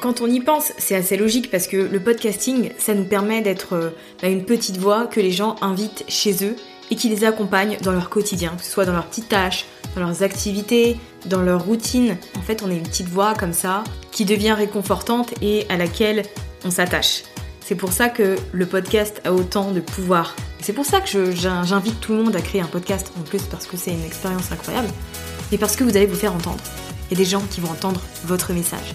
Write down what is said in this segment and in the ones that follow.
Quand on y pense, c'est assez logique parce que le podcasting, ça nous permet d'être euh, bah, une petite voix que les gens invitent chez eux et qui les accompagne dans leur quotidien, que ce soit dans leurs petites tâches, dans leurs activités, dans leur routine. En fait, on est une petite voix comme ça qui devient réconfortante et à laquelle on s'attache. C'est pour ça que le podcast a autant de pouvoir. C'est pour ça que j'invite tout le monde à créer un podcast, en plus parce que c'est une expérience incroyable, et parce que vous allez vous faire entendre. Il y a des gens qui vont entendre votre message.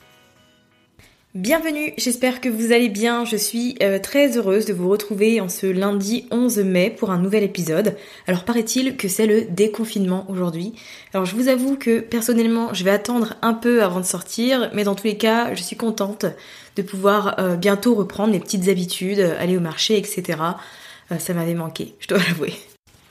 Bienvenue, j'espère que vous allez bien. Je suis euh, très heureuse de vous retrouver en ce lundi 11 mai pour un nouvel épisode. Alors paraît-il que c'est le déconfinement aujourd'hui. Alors je vous avoue que personnellement je vais attendre un peu avant de sortir, mais dans tous les cas je suis contente de pouvoir euh, bientôt reprendre mes petites habitudes, aller au marché, etc. Euh, ça m'avait manqué, je dois l'avouer.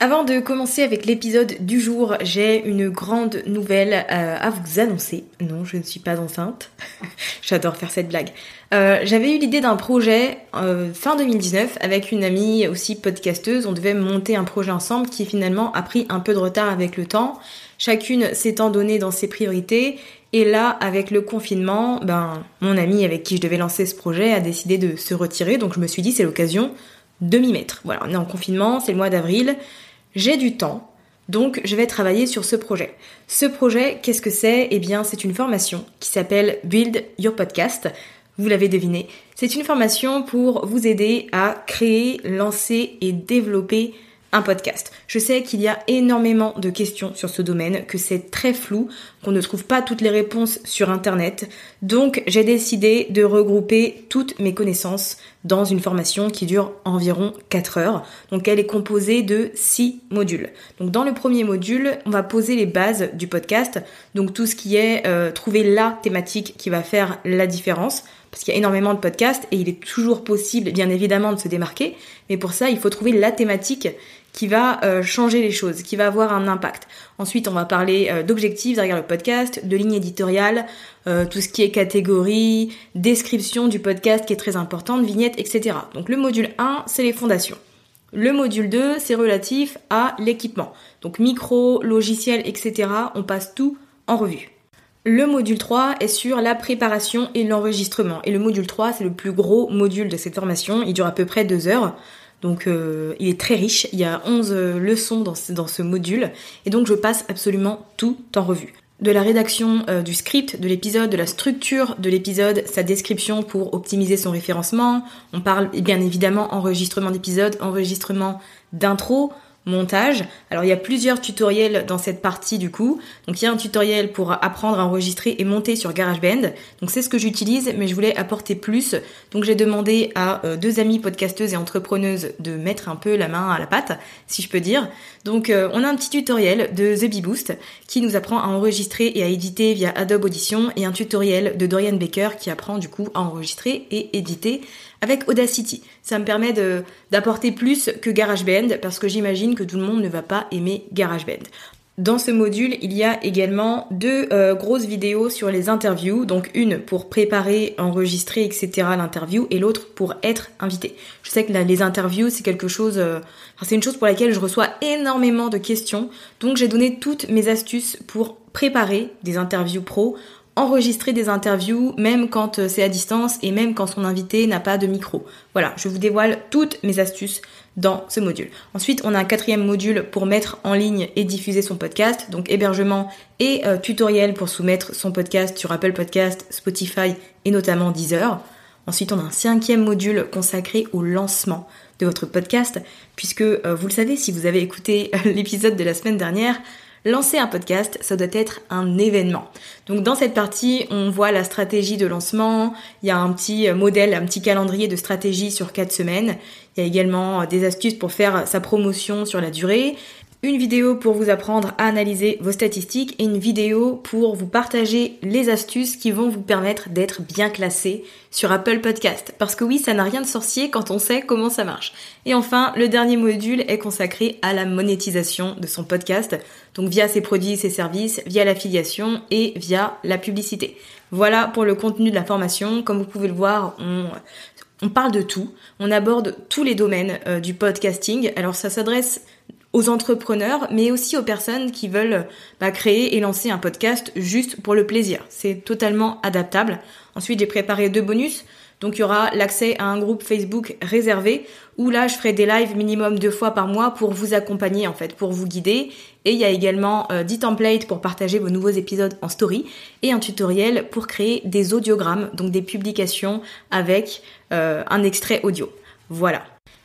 Avant de commencer avec l'épisode du jour, j'ai une grande nouvelle euh, à vous annoncer. Non, je ne suis pas enceinte. J'adore faire cette blague. Euh, J'avais eu l'idée d'un projet euh, fin 2019 avec une amie aussi podcasteuse. On devait monter un projet ensemble qui finalement a pris un peu de retard avec le temps. Chacune s'étant donné dans ses priorités. Et là, avec le confinement, ben, mon amie avec qui je devais lancer ce projet a décidé de se retirer. Donc je me suis dit c'est l'occasion de m'y mettre. Voilà, on est en confinement, c'est le mois d'avril. J'ai du temps, donc je vais travailler sur ce projet. Ce projet, qu'est-ce que c'est? Eh bien, c'est une formation qui s'appelle Build Your Podcast. Vous l'avez deviné, c'est une formation pour vous aider à créer, lancer et développer un podcast. Je sais qu'il y a énormément de questions sur ce domaine, que c'est très flou, qu'on ne trouve pas toutes les réponses sur internet. Donc j'ai décidé de regrouper toutes mes connaissances dans une formation qui dure environ 4 heures. Donc elle est composée de 6 modules. Donc dans le premier module, on va poser les bases du podcast, donc tout ce qui est euh, trouver la thématique qui va faire la différence parce qu'il y a énormément de podcasts et il est toujours possible bien évidemment de se démarquer, mais pour ça il faut trouver la thématique qui va euh, changer les choses, qui va avoir un impact. Ensuite, on va parler euh, d'objectifs derrière le podcast, de ligne éditoriale, euh, tout ce qui est catégorie, description du podcast qui est très importante, vignettes, etc. Donc le module 1, c'est les fondations. Le module 2, c'est relatif à l'équipement. Donc micro, logiciel, etc. On passe tout en revue. Le module 3 est sur la préparation et l'enregistrement. Et le module 3, c'est le plus gros module de cette formation. Il dure à peu près deux heures. Donc euh, il est très riche. Il y a 11 leçons dans ce, dans ce module. Et donc je passe absolument tout en revue. de la rédaction euh, du script de l'épisode, de la structure de l'épisode, sa description pour optimiser son référencement. On parle bien évidemment enregistrement d'épisode, enregistrement d'intro, montage. Alors il y a plusieurs tutoriels dans cette partie du coup. Donc il y a un tutoriel pour apprendre à enregistrer et monter sur GarageBand. Donc c'est ce que j'utilise mais je voulais apporter plus. Donc j'ai demandé à euh, deux amies podcasteuses et entrepreneuses de mettre un peu la main à la pâte, si je peux dire. Donc euh, on a un petit tutoriel de The Bee Boost qui nous apprend à enregistrer et à éditer via Adobe Audition et un tutoriel de Dorian Baker qui apprend du coup à enregistrer et éditer avec Audacity. Ça me permet d'apporter plus que GarageBand parce que j'imagine que tout le monde ne va pas aimer GarageBand. Dans ce module, il y a également deux euh, grosses vidéos sur les interviews, donc une pour préparer, enregistrer, etc. l'interview, et l'autre pour être invité. Je sais que les interviews, c'est quelque chose, euh, c'est une chose pour laquelle je reçois énormément de questions, donc j'ai donné toutes mes astuces pour préparer des interviews pro enregistrer des interviews même quand euh, c'est à distance et même quand son invité n'a pas de micro. Voilà, je vous dévoile toutes mes astuces dans ce module. Ensuite, on a un quatrième module pour mettre en ligne et diffuser son podcast, donc hébergement et euh, tutoriel pour soumettre son podcast sur Apple Podcast, Spotify et notamment Deezer. Ensuite, on a un cinquième module consacré au lancement de votre podcast, puisque euh, vous le savez, si vous avez écouté l'épisode de la semaine dernière, Lancer un podcast, ça doit être un événement. Donc dans cette partie, on voit la stratégie de lancement, il y a un petit modèle, un petit calendrier de stratégie sur quatre semaines. Il y a également des astuces pour faire sa promotion sur la durée une vidéo pour vous apprendre à analyser vos statistiques et une vidéo pour vous partager les astuces qui vont vous permettre d'être bien classé sur Apple Podcast. Parce que oui, ça n'a rien de sorcier quand on sait comment ça marche. Et enfin, le dernier module est consacré à la monétisation de son podcast, donc via ses produits, ses services, via l'affiliation et via la publicité. Voilà pour le contenu de la formation. Comme vous pouvez le voir, on, on parle de tout. On aborde tous les domaines euh, du podcasting. Alors ça s'adresse aux entrepreneurs, mais aussi aux personnes qui veulent bah, créer et lancer un podcast juste pour le plaisir. C'est totalement adaptable. Ensuite, j'ai préparé deux bonus. Donc il y aura l'accès à un groupe Facebook réservé où là je ferai des lives minimum deux fois par mois pour vous accompagner en fait, pour vous guider. Et il y a également euh, 10 templates pour partager vos nouveaux épisodes en story et un tutoriel pour créer des audiogrammes, donc des publications avec euh, un extrait audio. Voilà.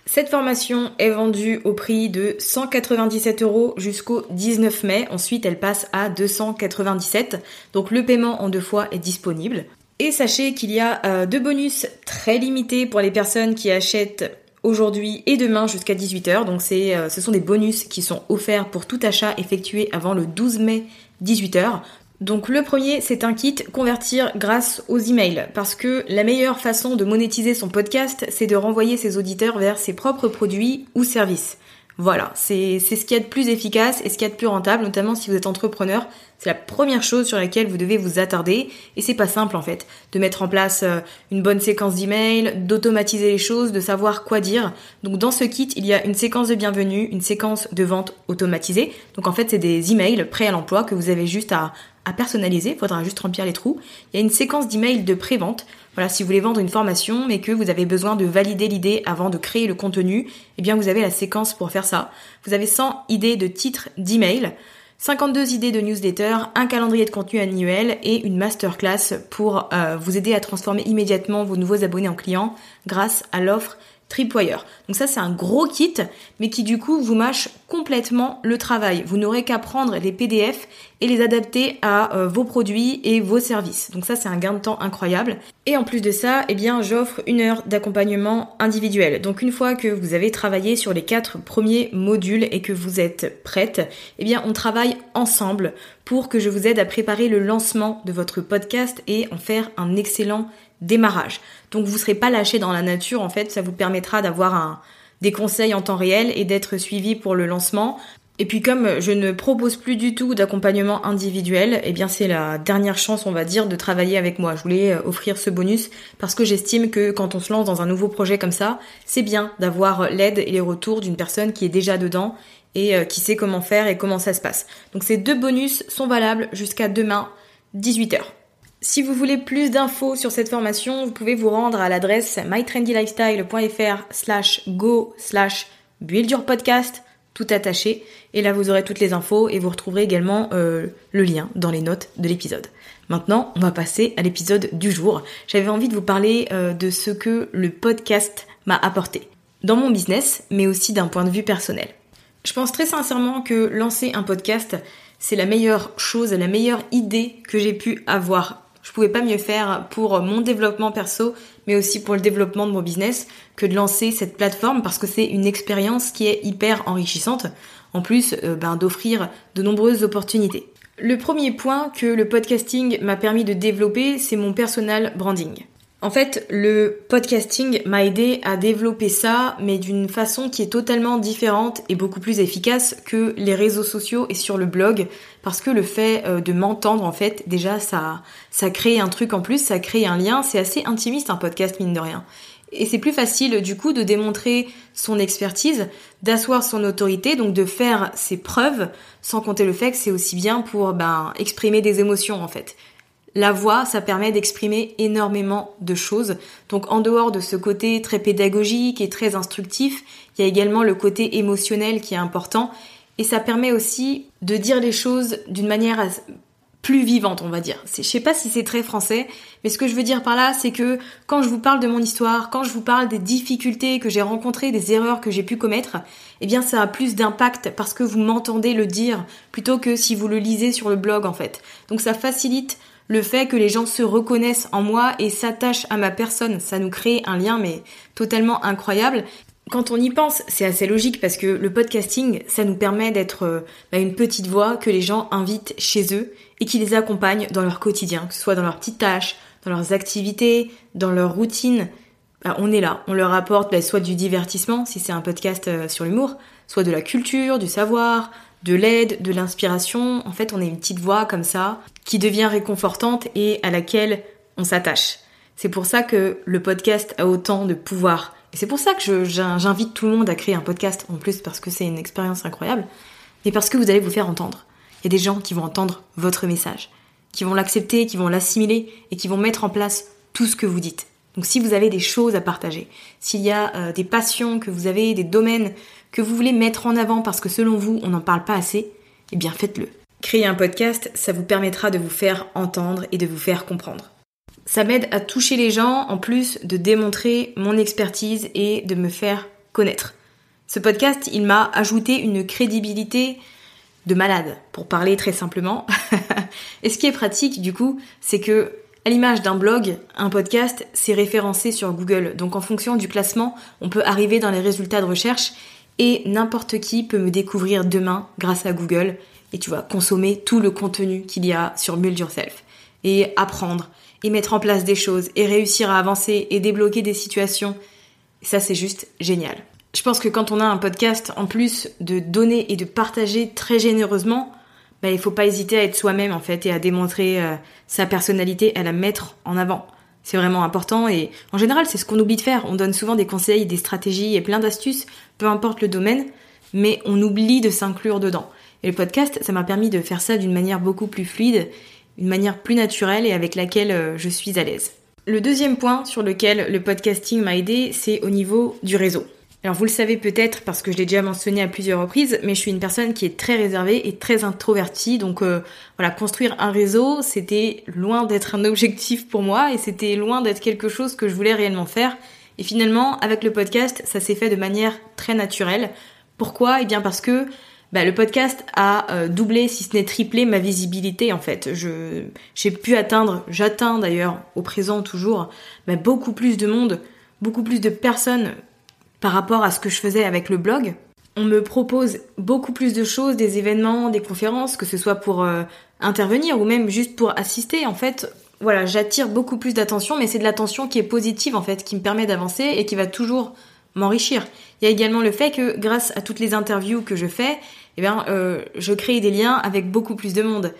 Cette formation est vendue au prix de 197 euros jusqu'au 19 mai. Ensuite, elle passe à 297. Donc le paiement en deux fois est disponible. Et sachez qu'il y a euh, deux bonus très limités pour les personnes qui achètent aujourd'hui et demain jusqu'à 18h. Donc euh, ce sont des bonus qui sont offerts pour tout achat effectué avant le 12 mai 18h. Donc le premier, c'est un kit convertir grâce aux emails parce que la meilleure façon de monétiser son podcast, c'est de renvoyer ses auditeurs vers ses propres produits ou services. Voilà, c'est ce qu'il y a de plus efficace et ce qu'il y a de plus rentable, notamment si vous êtes entrepreneur. C'est la première chose sur laquelle vous devez vous attarder et c'est pas simple en fait de mettre en place euh, une bonne séquence d'emails, d'automatiser les choses, de savoir quoi dire. Donc dans ce kit, il y a une séquence de bienvenue, une séquence de vente automatisée. Donc en fait, c'est des emails prêts à l'emploi que vous avez juste à à personnaliser, il faudra juste remplir les trous. Il y a une séquence d'emails de pré-vente. Voilà, si vous voulez vendre une formation mais que vous avez besoin de valider l'idée avant de créer le contenu, eh bien vous avez la séquence pour faire ça. Vous avez 100 idées de titres d'emails, 52 idées de newsletter, un calendrier de contenu annuel et une masterclass pour euh, vous aider à transformer immédiatement vos nouveaux abonnés en clients grâce à l'offre Tripwire. Donc ça c'est un gros kit, mais qui du coup vous mâche complètement le travail. Vous n'aurez qu'à prendre les PDF et les adapter à euh, vos produits et vos services. Donc ça c'est un gain de temps incroyable. Et en plus de ça, eh bien j'offre une heure d'accompagnement individuel. Donc une fois que vous avez travaillé sur les quatre premiers modules et que vous êtes prête, eh bien on travaille ensemble pour que je vous aide à préparer le lancement de votre podcast et en faire un excellent démarrage. Donc vous serez pas lâché dans la nature, en fait, ça vous permettra d'avoir des conseils en temps réel et d'être suivi pour le lancement. Et puis comme je ne propose plus du tout d'accompagnement individuel, eh bien c'est la dernière chance, on va dire, de travailler avec moi. Je voulais euh, offrir ce bonus parce que j'estime que quand on se lance dans un nouveau projet comme ça, c'est bien d'avoir l'aide et les retours d'une personne qui est déjà dedans et euh, qui sait comment faire et comment ça se passe. Donc ces deux bonus sont valables jusqu'à demain, 18h. Si vous voulez plus d'infos sur cette formation, vous pouvez vous rendre à l'adresse mytrendylifestyle.fr slash go slash build your podcast tout attaché. Et là, vous aurez toutes les infos et vous retrouverez également euh, le lien dans les notes de l'épisode. Maintenant, on va passer à l'épisode du jour. J'avais envie de vous parler euh, de ce que le podcast m'a apporté dans mon business, mais aussi d'un point de vue personnel. Je pense très sincèrement que lancer un podcast, c'est la meilleure chose, la meilleure idée que j'ai pu avoir. Je pouvais pas mieux faire pour mon développement perso, mais aussi pour le développement de mon business, que de lancer cette plateforme parce que c'est une expérience qui est hyper enrichissante. En plus, euh, ben, d'offrir de nombreuses opportunités. Le premier point que le podcasting m'a permis de développer, c'est mon personal branding. En fait, le podcasting m'a aidé à développer ça, mais d'une façon qui est totalement différente et beaucoup plus efficace que les réseaux sociaux et sur le blog, parce que le fait euh, de m'entendre, en fait, déjà, ça, ça crée un truc en plus, ça crée un lien, c'est assez intimiste un podcast, mine de rien. Et c'est plus facile, du coup, de démontrer son expertise, d'asseoir son autorité, donc de faire ses preuves, sans compter le fait que c'est aussi bien pour, ben, exprimer des émotions, en fait. La voix, ça permet d'exprimer énormément de choses. Donc en dehors de ce côté très pédagogique et très instructif, il y a également le côté émotionnel qui est important. Et ça permet aussi de dire les choses d'une manière plus vivante, on va dire. Je sais pas si c'est très français, mais ce que je veux dire par là, c'est que quand je vous parle de mon histoire, quand je vous parle des difficultés que j'ai rencontrées, des erreurs que j'ai pu commettre, eh bien ça a plus d'impact parce que vous m'entendez le dire plutôt que si vous le lisez sur le blog en fait. Donc ça facilite le fait que les gens se reconnaissent en moi et s'attachent à ma personne, ça nous crée un lien mais totalement incroyable. Quand on y pense, c'est assez logique parce que le podcasting, ça nous permet d'être euh, bah, une petite voix que les gens invitent chez eux et qui les accompagne dans leur quotidien, que ce soit dans leurs petites tâches, dans leurs activités, dans leur routine. Bah, on est là, on leur apporte bah, soit du divertissement, si c'est un podcast euh, sur l'humour, soit de la culture, du savoir, de l'aide, de l'inspiration. En fait, on est une petite voix comme ça qui devient réconfortante et à laquelle on s'attache. C'est pour ça que le podcast a autant de pouvoir. Et c'est pour ça que j'invite tout le monde à créer un podcast, en plus parce que c'est une expérience incroyable, mais parce que vous allez vous faire entendre. Il y a des gens qui vont entendre votre message, qui vont l'accepter, qui vont l'assimiler et qui vont mettre en place tout ce que vous dites. Donc si vous avez des choses à partager, s'il y a euh, des passions que vous avez, des domaines que vous voulez mettre en avant parce que selon vous, on n'en parle pas assez, eh bien faites-le. Créer un podcast, ça vous permettra de vous faire entendre et de vous faire comprendre. Ça m'aide à toucher les gens en plus de démontrer mon expertise et de me faire connaître. Ce podcast, il m'a ajouté une crédibilité de malade, pour parler très simplement. et ce qui est pratique, du coup, c'est que, à l'image d'un blog, un podcast, c'est référencé sur Google. Donc en fonction du classement, on peut arriver dans les résultats de recherche et n'importe qui peut me découvrir demain grâce à Google et tu vas consommer tout le contenu qu'il y a sur Build Yourself et apprendre et mettre en place des choses et réussir à avancer et débloquer des situations. Ça, c'est juste génial. Je pense que quand on a un podcast, en plus de donner et de partager très généreusement, bah, il faut pas hésiter à être soi-même en fait et à démontrer euh, sa personnalité, à la mettre en avant. C'est vraiment important et en général, c'est ce qu'on oublie de faire. On donne souvent des conseils, des stratégies et plein d'astuces, peu importe le domaine, mais on oublie de s'inclure dedans. Et le podcast, ça m'a permis de faire ça d'une manière beaucoup plus fluide, une manière plus naturelle et avec laquelle euh, je suis à l'aise. Le deuxième point sur lequel le podcasting m'a aidé, c'est au niveau du réseau. Alors vous le savez peut-être parce que je l'ai déjà mentionné à plusieurs reprises, mais je suis une personne qui est très réservée et très introvertie. Donc euh, voilà, construire un réseau, c'était loin d'être un objectif pour moi et c'était loin d'être quelque chose que je voulais réellement faire. Et finalement, avec le podcast, ça s'est fait de manière très naturelle. Pourquoi? Eh bien parce que bah, le podcast a euh, doublé, si ce n'est triplé, ma visibilité en fait. J'ai pu atteindre, j'atteins d'ailleurs au présent toujours, bah, beaucoup plus de monde, beaucoup plus de personnes par rapport à ce que je faisais avec le blog. On me propose beaucoup plus de choses, des événements, des conférences, que ce soit pour euh, intervenir ou même juste pour assister. En fait, voilà, j'attire beaucoup plus d'attention, mais c'est de l'attention qui est positive en fait, qui me permet d'avancer et qui va toujours m'enrichir. Il y a également le fait que grâce à toutes les interviews que je fais, eh bien, euh, je crée des liens avec beaucoup plus de monde.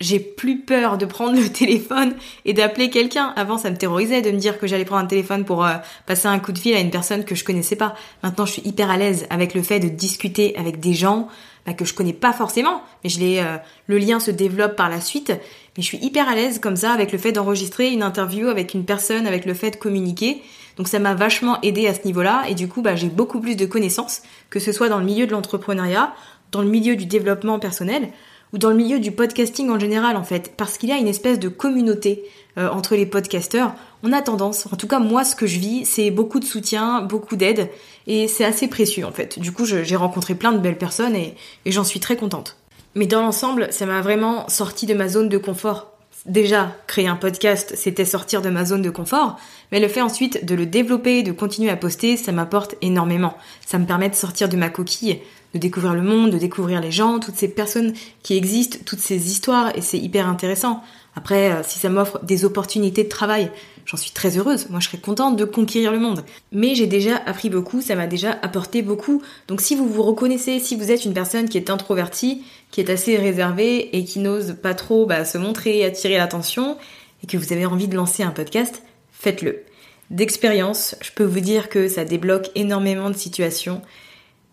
j'ai plus peur de prendre le téléphone et d'appeler quelqu'un. Avant, ça me terrorisait de me dire que j'allais prendre un téléphone pour euh, passer un coup de fil à une personne que je connaissais pas. Maintenant, je suis hyper à l'aise avec le fait de discuter avec des gens bah, que je connais pas forcément, mais je euh, le lien se développe par la suite. Mais je suis hyper à l'aise comme ça avec le fait d'enregistrer une interview avec une personne, avec le fait de communiquer. Donc ça m'a vachement aidé à ce niveau-là et du coup bah, j'ai beaucoup plus de connaissances, que ce soit dans le milieu de l'entrepreneuriat, dans le milieu du développement personnel ou dans le milieu du podcasting en général en fait, parce qu'il y a une espèce de communauté euh, entre les podcasteurs. On a tendance, en tout cas moi ce que je vis, c'est beaucoup de soutien, beaucoup d'aide, et c'est assez précieux en fait. Du coup j'ai rencontré plein de belles personnes et, et j'en suis très contente. Mais dans l'ensemble, ça m'a vraiment sorti de ma zone de confort. Déjà, créer un podcast, c'était sortir de ma zone de confort, mais le fait ensuite de le développer, de continuer à poster, ça m'apporte énormément. Ça me permet de sortir de ma coquille, de découvrir le monde, de découvrir les gens, toutes ces personnes qui existent, toutes ces histoires, et c'est hyper intéressant. Après, euh, si ça m'offre des opportunités de travail, j'en suis très heureuse. Moi, je serais contente de conquérir le monde. Mais j'ai déjà appris beaucoup, ça m'a déjà apporté beaucoup. Donc si vous vous reconnaissez, si vous êtes une personne qui est introvertie, qui est assez réservée et qui n'ose pas trop bah, se montrer, attirer l'attention, et que vous avez envie de lancer un podcast, faites-le. D'expérience, je peux vous dire que ça débloque énormément de situations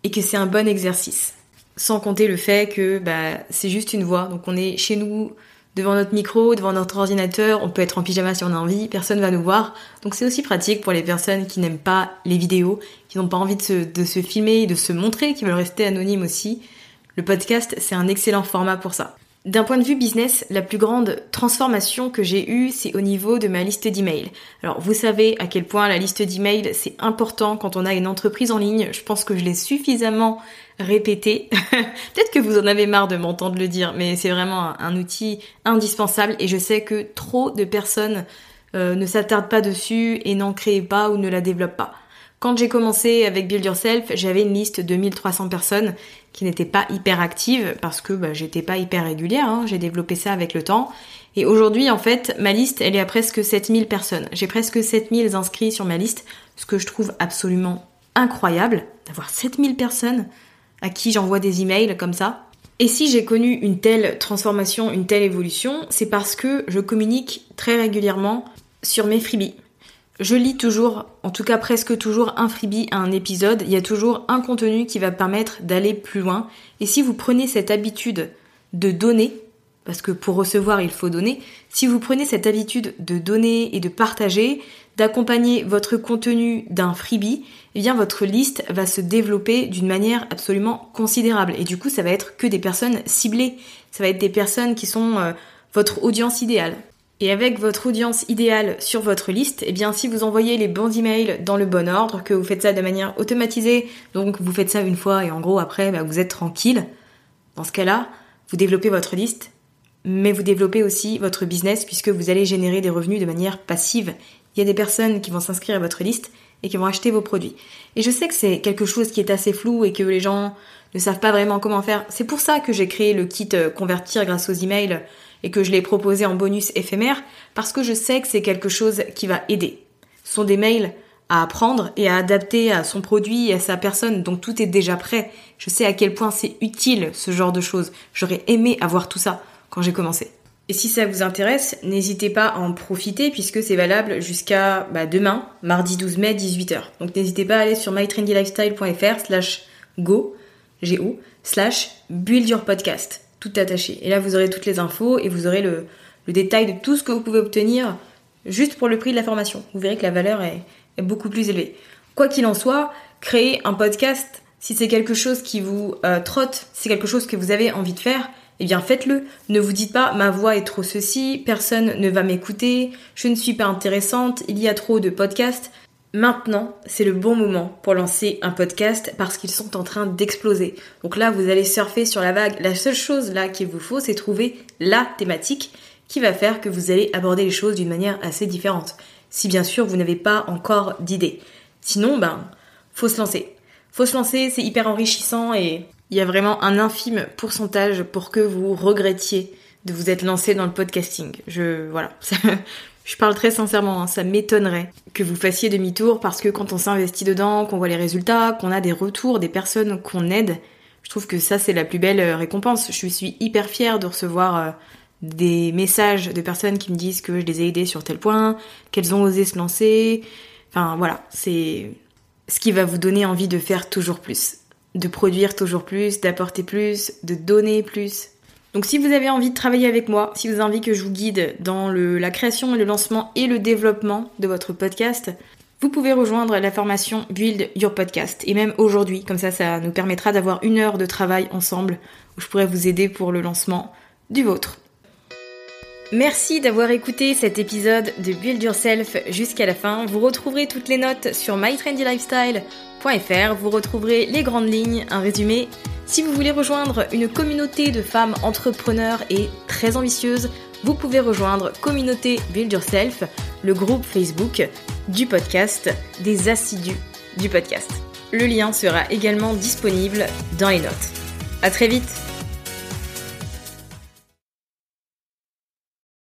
et que c'est un bon exercice. Sans compter le fait que bah, c'est juste une voix. Donc on est chez nous devant notre micro, devant notre ordinateur, on peut être en pyjama si on a envie, personne va nous voir. Donc c'est aussi pratique pour les personnes qui n'aiment pas les vidéos, qui n'ont pas envie de se, de se filmer, de se montrer, qui veulent rester anonymes aussi. Le podcast, c'est un excellent format pour ça. D'un point de vue business, la plus grande transformation que j'ai eue, c'est au niveau de ma liste d'emails. Alors, vous savez à quel point la liste d'emails, c'est important quand on a une entreprise en ligne. Je pense que je l'ai suffisamment répété. Peut-être que vous en avez marre de m'entendre le dire, mais c'est vraiment un, outil indispensable et je sais que trop de personnes euh, ne s'attardent pas dessus et n'en créent pas ou ne la développent pas. Quand j'ai commencé avec Build Yourself, j'avais une liste de 1300 personnes qui n'étaient pas hyper actives parce que bah, j'étais pas hyper régulière. Hein. J'ai développé ça avec le temps. Et aujourd'hui, en fait, ma liste, elle est à presque 7000 personnes. J'ai presque 7000 inscrits sur ma liste, ce que je trouve absolument incroyable d'avoir 7000 personnes à qui j'envoie des emails comme ça. Et si j'ai connu une telle transformation, une telle évolution, c'est parce que je communique très régulièrement sur mes freebies. Je lis toujours, en tout cas presque toujours, un freebie à un épisode. Il y a toujours un contenu qui va permettre d'aller plus loin. Et si vous prenez cette habitude de donner, parce que pour recevoir il faut donner, si vous prenez cette habitude de donner et de partager, d'accompagner votre contenu d'un freebie, eh bien votre liste va se développer d'une manière absolument considérable. Et du coup, ça va être que des personnes ciblées. Ça va être des personnes qui sont euh, votre audience idéale. Et avec votre audience idéale sur votre liste, eh bien si vous envoyez les bons emails dans le bon ordre, que vous faites ça de manière automatisée, donc vous faites ça une fois et en gros après bah, vous êtes tranquille, dans ce cas-là, vous développez votre liste, mais vous développez aussi votre business puisque vous allez générer des revenus de manière passive. Il y a des personnes qui vont s'inscrire à votre liste et qui vont acheter vos produits. Et je sais que c'est quelque chose qui est assez flou et que les gens ne savent pas vraiment comment faire. C'est pour ça que j'ai créé le kit euh, convertir grâce aux emails et que je l'ai proposé en bonus éphémère parce que je sais que c'est quelque chose qui va aider. Ce sont des mails à apprendre et à adapter à son produit et à sa personne, donc tout est déjà prêt. Je sais à quel point c'est utile ce genre de choses. J'aurais aimé avoir tout ça quand j'ai commencé. Et si ça vous intéresse, n'hésitez pas à en profiter puisque c'est valable jusqu'à bah, demain, mardi 12 mai, 18h. Donc n'hésitez pas à aller sur mytrendylifestyle.fr slash go, slash build your podcast tout attaché. Et là, vous aurez toutes les infos et vous aurez le, détail de tout ce que vous pouvez obtenir juste pour le prix de la formation. Vous verrez que la valeur est, beaucoup plus élevée. Quoi qu'il en soit, créer un podcast, si c'est quelque chose qui vous euh, trotte, si c'est quelque chose que vous avez envie de faire, eh bien faites-le. Ne vous dites pas ma voix est trop ceci, personne ne va m'écouter, je ne suis pas intéressante, il y a trop de podcasts. Maintenant, c'est le bon moment pour lancer un podcast parce qu'ils sont en train d'exploser. Donc là, vous allez surfer sur la vague. La seule chose là qu'il vous faut, c'est trouver la thématique qui va faire que vous allez aborder les choses d'une manière assez différente. Si bien sûr vous n'avez pas encore d'idée. Sinon, ben, faut se lancer. Faut se lancer, c'est hyper enrichissant et il y a vraiment un infime pourcentage pour que vous regrettiez de vous être lancé dans le podcasting. Je, voilà. Je parle très sincèrement, hein, ça m'étonnerait que vous fassiez demi-tour parce que quand on s'investit dedans, qu'on voit les résultats, qu'on a des retours, des personnes qu'on aide, je trouve que ça c'est la plus belle euh, récompense. Je suis hyper fière de recevoir euh, des messages de personnes qui me disent que je les ai aidées sur tel point, qu'elles ont osé se lancer. Enfin voilà, c'est ce qui va vous donner envie de faire toujours plus, de produire toujours plus, d'apporter plus, de donner plus. Donc si vous avez envie de travailler avec moi, si vous avez envie que je vous guide dans la création, le lancement et le développement de votre podcast, vous pouvez rejoindre la formation Build Your Podcast. Et même aujourd'hui, comme ça, ça nous permettra d'avoir une heure de travail ensemble où je pourrais vous aider pour le lancement du vôtre. Merci d'avoir écouté cet épisode de Build Yourself jusqu'à la fin. Vous retrouverez toutes les notes sur Vous retrouverez les grandes lignes, un résumé. Si vous voulez rejoindre une communauté de femmes entrepreneurs et très ambitieuses, vous pouvez rejoindre Communauté Build Yourself, le groupe Facebook du podcast, des assidus du podcast. Le lien sera également disponible dans les notes. À très vite!